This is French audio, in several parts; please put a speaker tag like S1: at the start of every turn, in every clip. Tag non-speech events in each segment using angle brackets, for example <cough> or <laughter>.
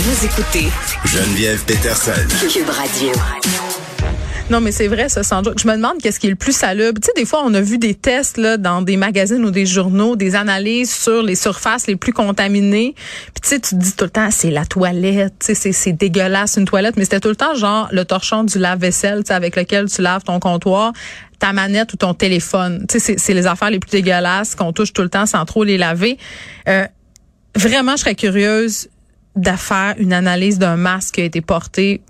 S1: Vous écoutez
S2: Geneviève Peterson.
S1: Cube Radio.
S3: Non, mais c'est vrai, ça, sans doute. Je me demande qu'est-ce qui est le plus salubre. Tu sais, des fois, on a vu des tests là, dans des magazines ou des journaux, des analyses sur les surfaces les plus contaminées. Puis tu sais, tu te dis tout le temps, c'est la toilette, tu sais, c'est dégueulasse une toilette, mais c'était tout le temps genre le torchon du lave-vaisselle, tu sais, avec lequel tu laves ton comptoir ta manette ou ton téléphone. Tu sais, c'est les affaires les plus dégueulasses qu'on touche tout le temps sans trop les laver. Euh, vraiment, je serais curieuse de faire une analyse d'un masque qui a été porté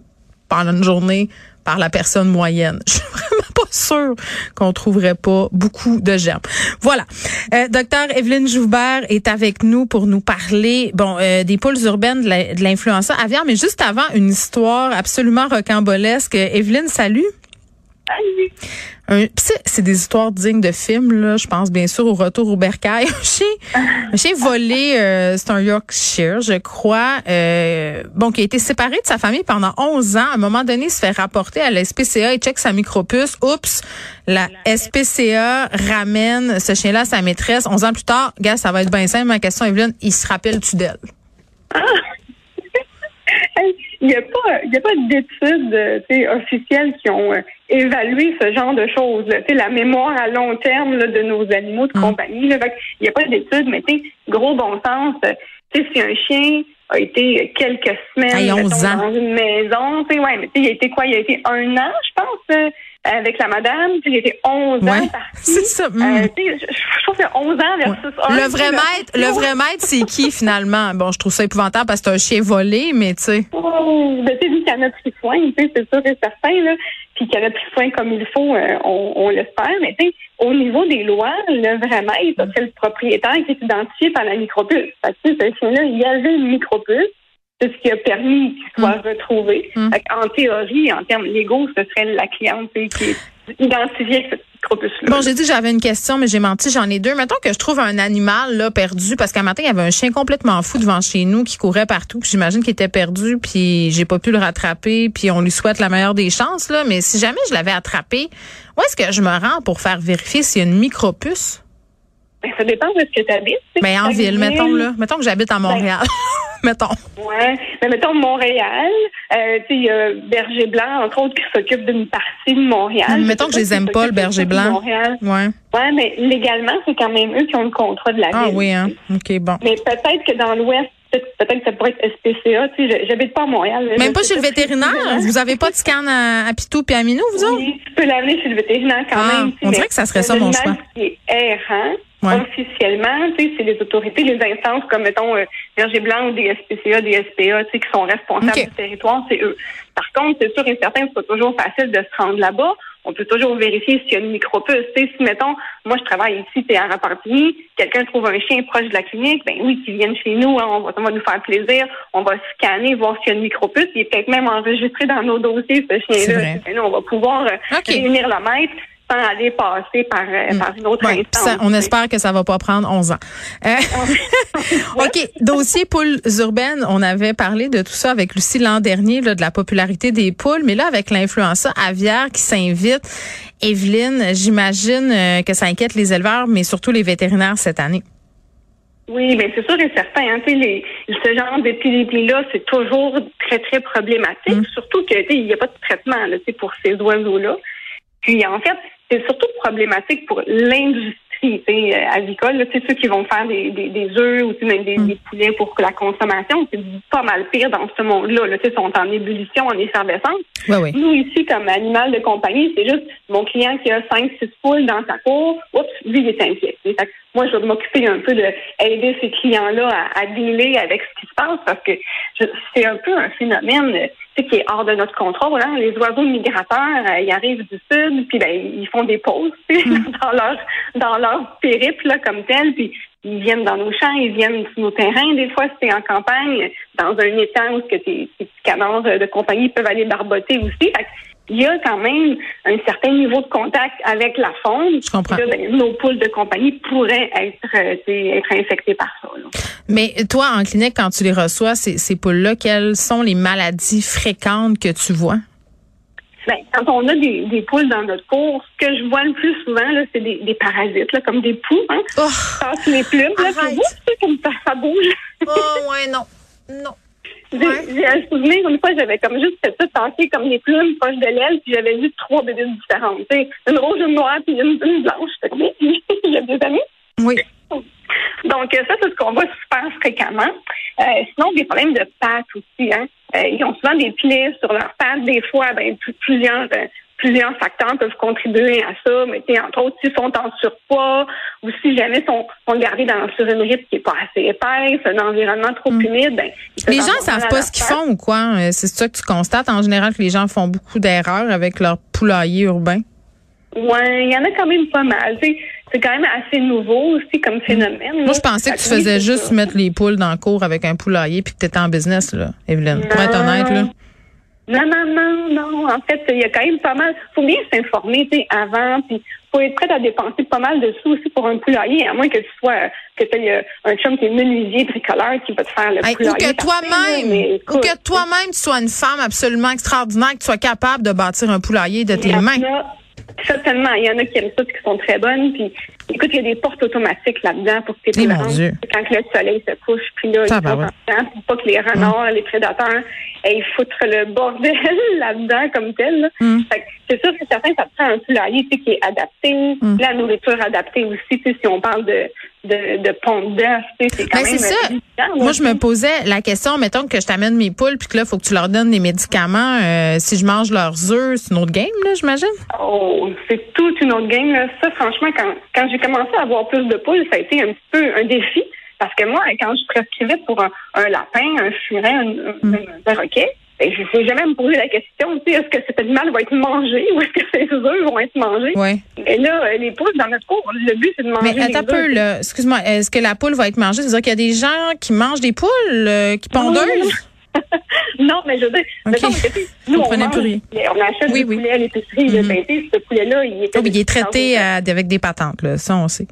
S3: pendant une journée par la personne moyenne. <laughs> Je suis vraiment pas sûre qu'on trouverait pas beaucoup de germes. Voilà. Euh, docteur Evelyne Joubert est avec nous pour nous parler bon euh, des pôles urbaines de l'influenza aviaire, mais juste avant une histoire absolument rocambolesque. Evelyne, salut. C'est des histoires dignes de films, là. Je pense bien sûr au retour au bercail. <laughs> Chien volé, euh, c'est un Yorkshire, je crois. Euh, bon, qui a été séparé de sa famille pendant 11 ans. À un moment donné, il se fait rapporter à la SPCA et check sa micropuce. Oups, la SPCA ramène ce chien-là à sa maîtresse. 11 ans plus tard, gars, ça va être bien simple. Ma question, Evelyne, il se rappelle-tu d'elle? <laughs>
S4: Il n'y a pas, il y a pas d'études euh, officielles qui ont euh, évalué ce genre de choses. Là. La mémoire à long terme là, de nos animaux de mm. compagnie. il n'y a pas d'études, mais gros bon sens. Euh, si un chien a été quelques semaines dans une maison, ouais, mais il a été quoi? Il a été un an, je pense avec la madame. Il était 11 ans
S3: C'est ça.
S4: Euh, hmm. je, trouve que 11 ans versus 1.
S3: Le vrai maître, le vrai maître, c'est qui finalement? Bon, je trouve ça épouvantable parce que c'est un chien volé, mais tu sais.
S4: Oh, ben, tu sais, qu'il en a pris soin, c'est sûr et certain, là. Puis qu'il a pris soin comme il faut, euh, on, on l'espère. Mais tu sais, au niveau des lois, le vrai maître, c'est le propriétaire qui est identifié par la micropuce. Fait que, ce chien-là, il y avait une micropuce c'est ce qui a permis qu'il soit mm. retrouvé. Mm. En théorie, en termes légaux, ce serait la cliente qui est identifiée cette micropuce-là.
S3: Bon, j'ai dit j'avais une question, mais j'ai menti, j'en ai deux. Mettons que je trouve un animal là perdu, parce qu'un matin, il y avait un chien complètement fou devant chez nous qui courait partout, puis j'imagine qu'il était perdu, puis j'ai pas pu le rattraper, puis on lui souhaite la meilleure des chances, là. Mais si jamais je l'avais attrapé, où est-ce que je me rends pour faire vérifier s'il y a une micropuce?
S4: Ben, ça dépend de ce que tu habites.
S3: Ben, en ville, mettons, là. Mettons que j'habite à Montréal. <laughs> mettons.
S4: Ouais. Mais mettons Montréal, euh, tu sais, il y a Berger Blanc, entre autres, qui s'occupe d'une partie de Montréal.
S3: mettons que je les aime pas, le Berger Blanc.
S4: Montréal. Ouais. Ouais, mais légalement, c'est quand même eux qui ont le contrat de la
S3: ah,
S4: ville.
S3: Ah oui, hein. OK, bon.
S4: Mais peut-être que dans l'Ouest, peut-être que ça pourrait être SPCA. Tu sais, j'habite pas à Montréal.
S3: Même pas chez le vétérinaire? Vous avez pas de scan à, Pitou puis à Minou, vous autres?
S4: Oui, tu peux l'amener chez le vétérinaire quand ah, même.
S3: On dirait que ça serait ça mon choix.
S4: Qui est errant, Officiellement, tu sais, c'est les autorités, les instances comme, mettons, euh, Berger Blanc ou des SPCA, des SPA, tu sais, qui sont responsables du territoire, c'est eux. Par contre, c'est sûr et certain c'est pas toujours facile de se rendre là-bas. On peut toujours vérifier s'il y a une micropuce. Tu sais, si, mettons, moi, je travaille ici, t'es à Repentigny, quelqu'un trouve un chien proche de la clinique, ben oui, qu'ils viennent chez nous, hein, on, va, va nous faire plaisir, on va scanner, voir s'il y a une micropuce. Il est peut-être même enregistré dans nos dossiers, ce chien-là. Ben, on va pouvoir euh, réunir le maître sans aller passer par, euh, par une autre instance.
S3: on espère que ça va pas prendre 11 ans. Euh, <laughs> OK, dossier poules urbaines, on avait parlé de tout ça avec Lucie l'an dernier, là, de la popularité des poules, mais là, avec l'influenza aviaire qui s'invite, Evelyne, j'imagine euh, que ça inquiète les éleveurs, mais surtout les vétérinaires cette année.
S4: Oui, mais c'est sûr et certain. Hein, les, ce genre d'épidémie-là, c'est toujours très, très problématique, hmm. surtout qu'il n'y a pas de traitement là, pour ces oiseaux-là. Puis en fait, c'est surtout problématique pour l'industrie euh, avicole, c'est ceux qui vont faire des, des, des œufs ou même des, mm. des, poulets pour la consommation. C'est pas mal pire dans ce monde-là. Là, ils sont en ébullition, en effervescence.
S3: Ouais,
S4: Nous, ici, comme animal de compagnie, c'est juste mon client qui a 5-6 poules dans sa cour. Oups, lui, il est inquiet. moi, je vais m'occuper un peu de aider ces clients-là à, à dealer avec ce qui se passe parce que c'est un peu un phénomène qui est hors de notre contrôle. Hein. Les oiseaux migrateurs, euh, ils arrivent du sud, puis ben, ils font des pauses mm. <laughs> dans leur dans leur périple là, comme tel, puis ils viennent dans nos champs, ils viennent sur nos terrains. Des fois, c'est en campagne, dans un étang où que tes, tes petits canards de compagnie peuvent aller barboter aussi il y a quand même un certain niveau de contact avec la faune.
S3: Je comprends.
S4: Ben, nos poules de compagnie pourraient être, euh, être infectées par ça.
S3: Mais toi, en clinique, quand tu les reçois, ces, ces poules-là, quelles sont les maladies fréquentes que tu vois?
S4: Ben, quand on a des, des, poules dans notre cours, ce que je vois le plus souvent, c'est des, des, parasites, là, comme des poux. Hein?
S3: Oh,
S4: les plumes, là, comme ça, ça bouge.
S3: oh, ouais, non. Non.
S4: J'ai un souvenir, une fois, j'avais comme juste fait ça tasser comme des plumes proches de l'aile, puis j'avais vu trois bébés différentes. une rose, une noire, puis une, une blanche. A <laughs> des années.
S3: Oui.
S4: Donc, ça, c'est ce qu'on voit super fréquemment. Euh, sinon, des problèmes de pattes aussi. Hein. Euh, ils ont souvent des plaies sur leurs pattes. Des fois, ben, plusieurs euh, plusieurs facteurs peuvent contribuer à ça, mais entre autres, s'ils sont en surpoids ou si jamais sont, sont gardés dans, sur une rythme qui n'est pas assez épaisse, un environnement trop mm. humide, ben,
S3: les gens ne savent pas ce qu'ils font ou quoi? C'est ça que tu constates en général que les gens font beaucoup d'erreurs avec leur poulailler urbain?
S4: Oui, il y en a quand même pas mal. C'est quand même assez nouveau aussi comme phénomène.
S3: Moi, je pensais que tu faisais juste mettre les poules dans le cours avec un poulailler puis que tu étais en business, là, Evelyne. Pour être honnête, là.
S4: Non, non, non, non. En fait, il y a quand même pas mal. faut bien s'informer, tu sais, avant, puis faut être prêt à dépenser pas mal de sous aussi pour un poulailler, à moins que tu sois, que tu aies un chum qui est menuisier, bricoleur, qui va te faire le poulailler.
S3: Ou que toi-même, ou que toi-même, tu sois une femme absolument extraordinaire, que tu sois capable de bâtir un poulailler de tes mains.
S4: Certainement. Il y en a qui aiment ça, qui sont très bonnes. Puis, écoute, il y a des portes automatiques là-dedans pour que tes
S3: eh,
S4: Quand le soleil se couche, puis là, il faut pour pas que les renards, les prédateurs foutre le bordel <laughs> là-dedans comme tel. Mm. C'est sûr que certains, ça prend un poulailler qui est adapté, mm. la nourriture adaptée aussi, si on parle de de, de d'œuf. C'est quand même ça.
S3: Moi, je me posais la question, mettons que je t'amène mes poules, puis que là, il faut que tu leur donnes des médicaments. Euh, si je mange leurs œufs, c'est une autre game, là, j'imagine?
S4: Oh, c'est toute une autre game. Là. Ça, franchement, quand, quand j'ai commencé à avoir plus de poules, ça a été un petit peu un défi. Parce que moi, quand je prescrivais pour un, lapin, un furet, un, un, un perroquet, ben, je sais jamais me poser la question, est-ce que cet animal va être mangé <laughs> ou est-ce que ses œufs vont être mangés?
S3: Oui.
S4: Et là, euh, les poules, dans notre cours, le but, c'est de manger
S3: Mais attends un peu, là. Excuse-moi, est-ce que la poule va être mangée? C'est-à-dire qu'il y a des gens qui mangent des poules, euh, qui pondeuses? <laughs>
S4: non, mais je veux dire, nous, on, mange, on achète oui, du poulet à l'épicerie. Mm -hmm. ce poulet-là, il est,
S3: oh, il est traité euh, avec des patentes, là. Ça, on sait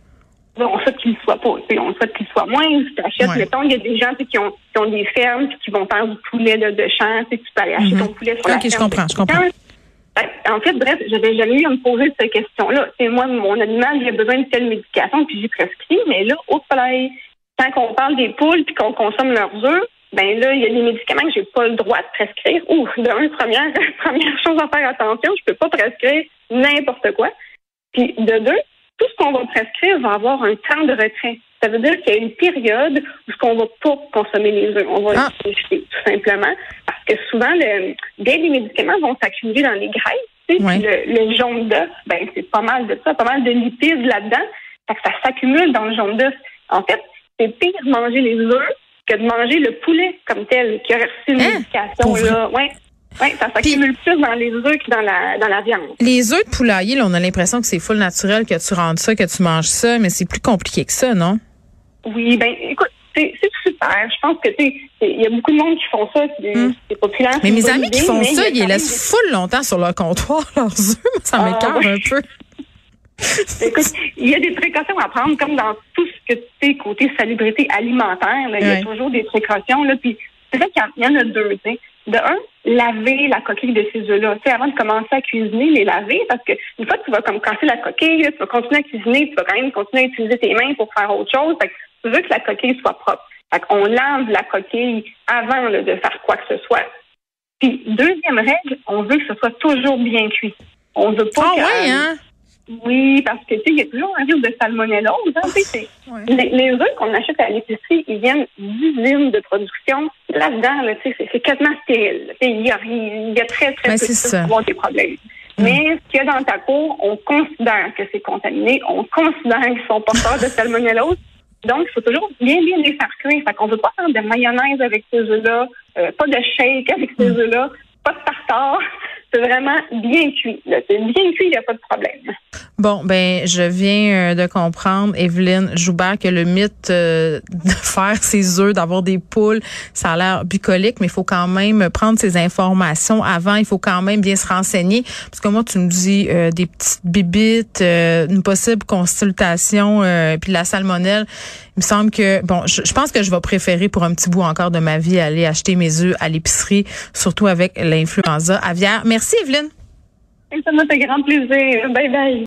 S4: on souhaite qu'il soit pas. On souhaite qu'il soit moins. Si tu achètes, mettons, il y a des gens qui ont, qui ont des fermes qui vont faire du poulet là, de champ. Tu peux aller acheter ton poulet sur la
S3: ferme. je comprends, je comprends.
S4: Ben, en fait, bref, j'avais jamais eu à me poser cette question-là. C'est moi, mon animal, il a besoin de telle médication, puis j'ai prescrit, mais là, au soleil, quand on parle des poules puis qu'on consomme leurs œufs, ben là, il y a des médicaments que j'ai pas le droit de prescrire. Ouh, de première, <laughs> première chose à faire attention, je peux pas prescrire n'importe quoi. Puis de deux, tout ce qu'on va prescrire va avoir un temps de retrait. Ça veut dire qu'il y a une période où ce qu'on va pas consommer les œufs. On va ah. les jeter, tout simplement. Parce que souvent, le, bien les médicaments vont s'accumuler dans les graisses. Le, le, jaune d'œuf, ben, c'est pas mal de ça, pas mal de lipides là-dedans. que ça s'accumule dans le jaune d'œuf. En fait, c'est pire de manger les œufs que de manger le poulet comme tel, qui a reçu une hein? médication. Là. Ouais. Oui, ça s'accumule plus dans les œufs que dans la, dans la viande.
S3: Les œufs de poulailler, là, on a l'impression que c'est full naturel, que tu rentres ça, que tu manges ça, mais c'est plus compliqué que ça, non?
S4: Oui, ben écoute, c'est super. Je pense que tu il y a beaucoup de monde qui font ça, c'est hmm. populaire.
S3: Mais mes amis qui font ça, ils les laissent full longtemps sur leur comptoir, <laughs> leurs œufs. Ça ah, m'écarte un peu.
S4: Écoute, il y a des précautions à prendre, comme dans tout ce que tu sais, côté salubrité alimentaire. il y a toujours des précautions. Là, puis c'est vrai qu'il y, en a deux. sais de un, laver la coquille de ces œufs-là. Tu sais, avant de commencer à cuisiner, les laver, parce que une fois que tu vas comme casser la coquille, tu vas continuer à cuisiner, tu vas quand même continuer à utiliser tes mains pour faire autre chose. Fait que tu veux que la coquille soit propre. Fait qu'on lave la coquille avant de faire quoi que ce soit. Puis, deuxième règle, on veut que ce soit toujours bien cuit. On veut pas
S3: ah, que, hein?
S4: Oui, parce que tu sais, il y a toujours un risque de salmonellose. Hein, les, les œufs qu'on achète à l'épicerie, ils viennent d'usines de production. Là-dedans, là, c'est, c'est quasiment stérile. Il y, a, il y a très, très
S3: ben,
S4: peu de des problèmes. Mm. Mais ce qu'il y a dans ta cour, on considère que c'est contaminé, on considère qu'ils sont porteurs de salmonellose. Donc, il faut toujours bien, bien les faire cuire. Fait qu'on veut pas faire de mayonnaise avec ces œufs-là, euh, pas de shake avec ces mm. œufs-là, pas de tartare c'est vraiment bien cuit. C'est bien cuit, il n'y a pas de problème.
S3: Bon, ben, je viens euh, de comprendre, Evelyne Joubert, que le mythe euh, de faire <laughs> ses œufs, d'avoir des poules, ça a l'air bucolique, mais il faut quand même prendre ces informations avant. Il faut quand même bien se renseigner. Parce que moi, tu me dis euh, des petites bibites, une possible consultation, puis la salmonelle. Il me semble que, bon, je, pense que je vais préférer pour un petit bout encore de ma vie aller acheter mes œufs à l'épicerie, surtout avec l'influenza aviaire. Merci, Evelyne.
S4: Ça m'a fait grand plaisir. Bye bye.